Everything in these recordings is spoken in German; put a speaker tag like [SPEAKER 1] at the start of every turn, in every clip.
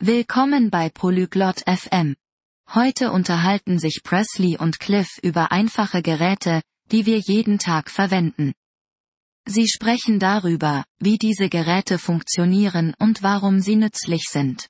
[SPEAKER 1] Willkommen bei Polyglot FM. Heute unterhalten sich Presley und Cliff über einfache Geräte, die wir jeden Tag verwenden. Sie sprechen darüber, wie diese Geräte funktionieren und warum sie nützlich sind.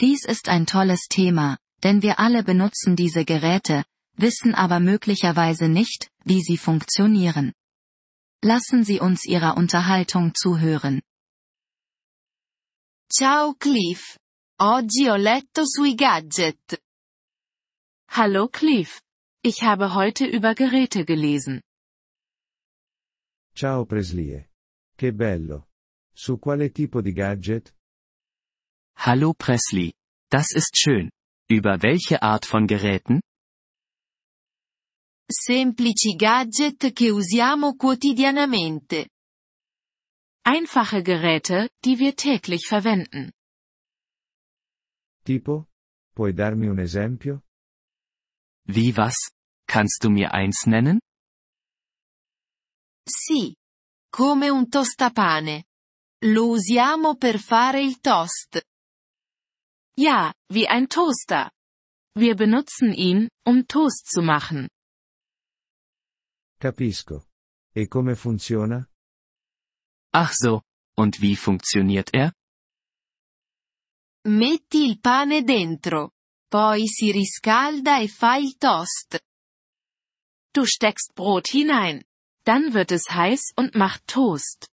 [SPEAKER 1] Dies ist ein tolles Thema, denn wir alle benutzen diese Geräte, wissen aber möglicherweise nicht, wie sie funktionieren. Lassen Sie uns Ihrer Unterhaltung zuhören.
[SPEAKER 2] Ciao Cliff. Oggi ho letto sui gadget.
[SPEAKER 3] Hallo Cliff. Ich habe heute über Geräte gelesen.
[SPEAKER 4] Ciao Presley. Che bello. Su quale tipo di gadget?
[SPEAKER 5] Hallo Presley. Das ist schön. Über welche Art von Geräten?
[SPEAKER 2] Semplici gadget che usiamo quotidianamente.
[SPEAKER 3] Einfache Geräte, die wir täglich verwenden.
[SPEAKER 4] Tipo? Puoi darmi un esempio?
[SPEAKER 5] Wie was? Kannst du mir eins nennen?
[SPEAKER 2] Sì. Come un tostapane. Lo usiamo per fare il toast.
[SPEAKER 3] Ja, wie ein Toaster. Wir benutzen ihn, um Toast zu machen.
[SPEAKER 4] Capisco. E come funziona?
[SPEAKER 5] Ach so, und wie funktioniert er?
[SPEAKER 2] Metti il pane dentro. Poi si riscalda e fa il toast.
[SPEAKER 3] Du steckst Brot hinein. Dann wird es heiß und macht Toast.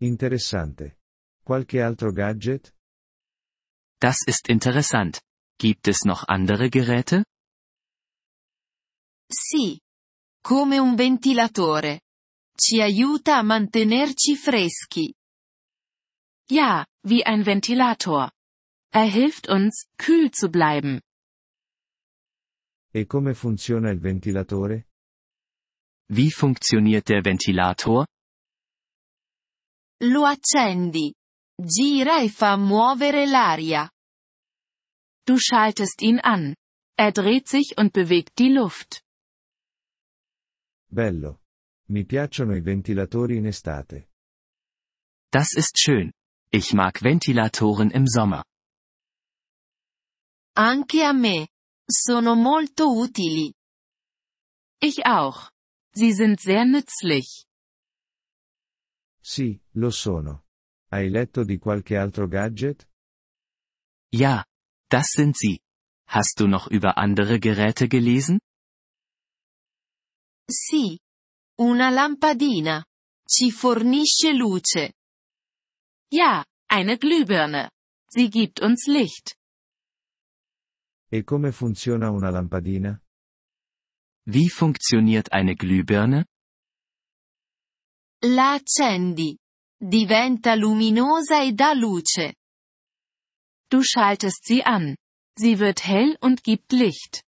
[SPEAKER 4] Interessante. Qualche altro gadget?
[SPEAKER 5] Das ist interessant. Gibt es noch andere Geräte?
[SPEAKER 2] Sì. Come un ventilatore. Ci aiuta a mantenerci freschi.
[SPEAKER 3] Ja, wie ein Ventilator. Er hilft uns, kühl zu bleiben.
[SPEAKER 4] E come funziona il ventilatore?
[SPEAKER 5] Wie funktioniert der Ventilator?
[SPEAKER 2] Lo accendi. Gira e fa muovere l'aria.
[SPEAKER 3] Du schaltest ihn an. Er dreht sich und bewegt die Luft.
[SPEAKER 4] Bello. Mi piacciono i ventilatori in estate.
[SPEAKER 5] Das ist schön. Ich mag Ventilatoren im Sommer.
[SPEAKER 2] Anche a me. Sono molto utili.
[SPEAKER 3] Ich auch. Sie sind sehr nützlich.
[SPEAKER 4] Sì, lo sono. Hai letto di qualche altro gadget?
[SPEAKER 5] Ja, das sind sie. Hast du noch über andere Geräte gelesen?
[SPEAKER 2] Sì. Una lampadina. Ci fornisce luce.
[SPEAKER 3] Ja, eine Glühbirne. Sie gibt uns Licht.
[SPEAKER 4] E come funziona una lampadina?
[SPEAKER 5] Wie funktioniert eine Glühbirne?
[SPEAKER 2] La accendi. Diventa luminosa e dà luce.
[SPEAKER 3] Du schaltest sie an. Sie wird hell und gibt Licht.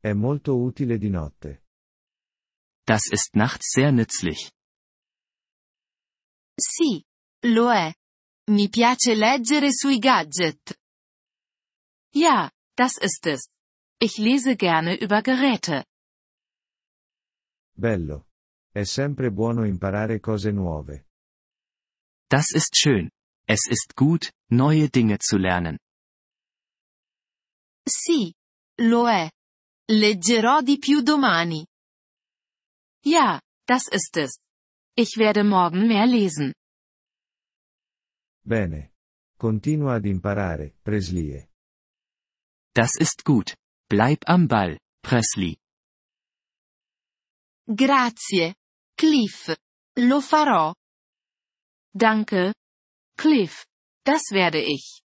[SPEAKER 4] È molto utile di notte.
[SPEAKER 5] Das ist nachts sehr nützlich.
[SPEAKER 2] Sì. Lo è. Mi piace leggere sui gadget.
[SPEAKER 3] Ja, das ist es. Ich lese gerne über Geräte.
[SPEAKER 4] Bello. È sempre buono imparare cose nuove.
[SPEAKER 5] Das ist schön. Es ist gut, neue Dinge zu lernen.
[SPEAKER 2] Sì. Lo è. Leggerò di più domani.
[SPEAKER 3] Ja, das ist es. Ich werde morgen mehr lesen.
[SPEAKER 4] Bene. Continua ad imparare, Presley.
[SPEAKER 5] Das ist gut. Bleib am Ball, Presley.
[SPEAKER 2] Grazie. Cliff. Lo farò.
[SPEAKER 3] Danke. Cliff. Das werde ich.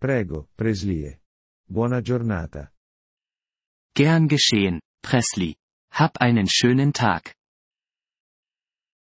[SPEAKER 4] Prego, Presley. Buona giornata.
[SPEAKER 5] Gern geschehen, Presley. Hab einen schönen Tag.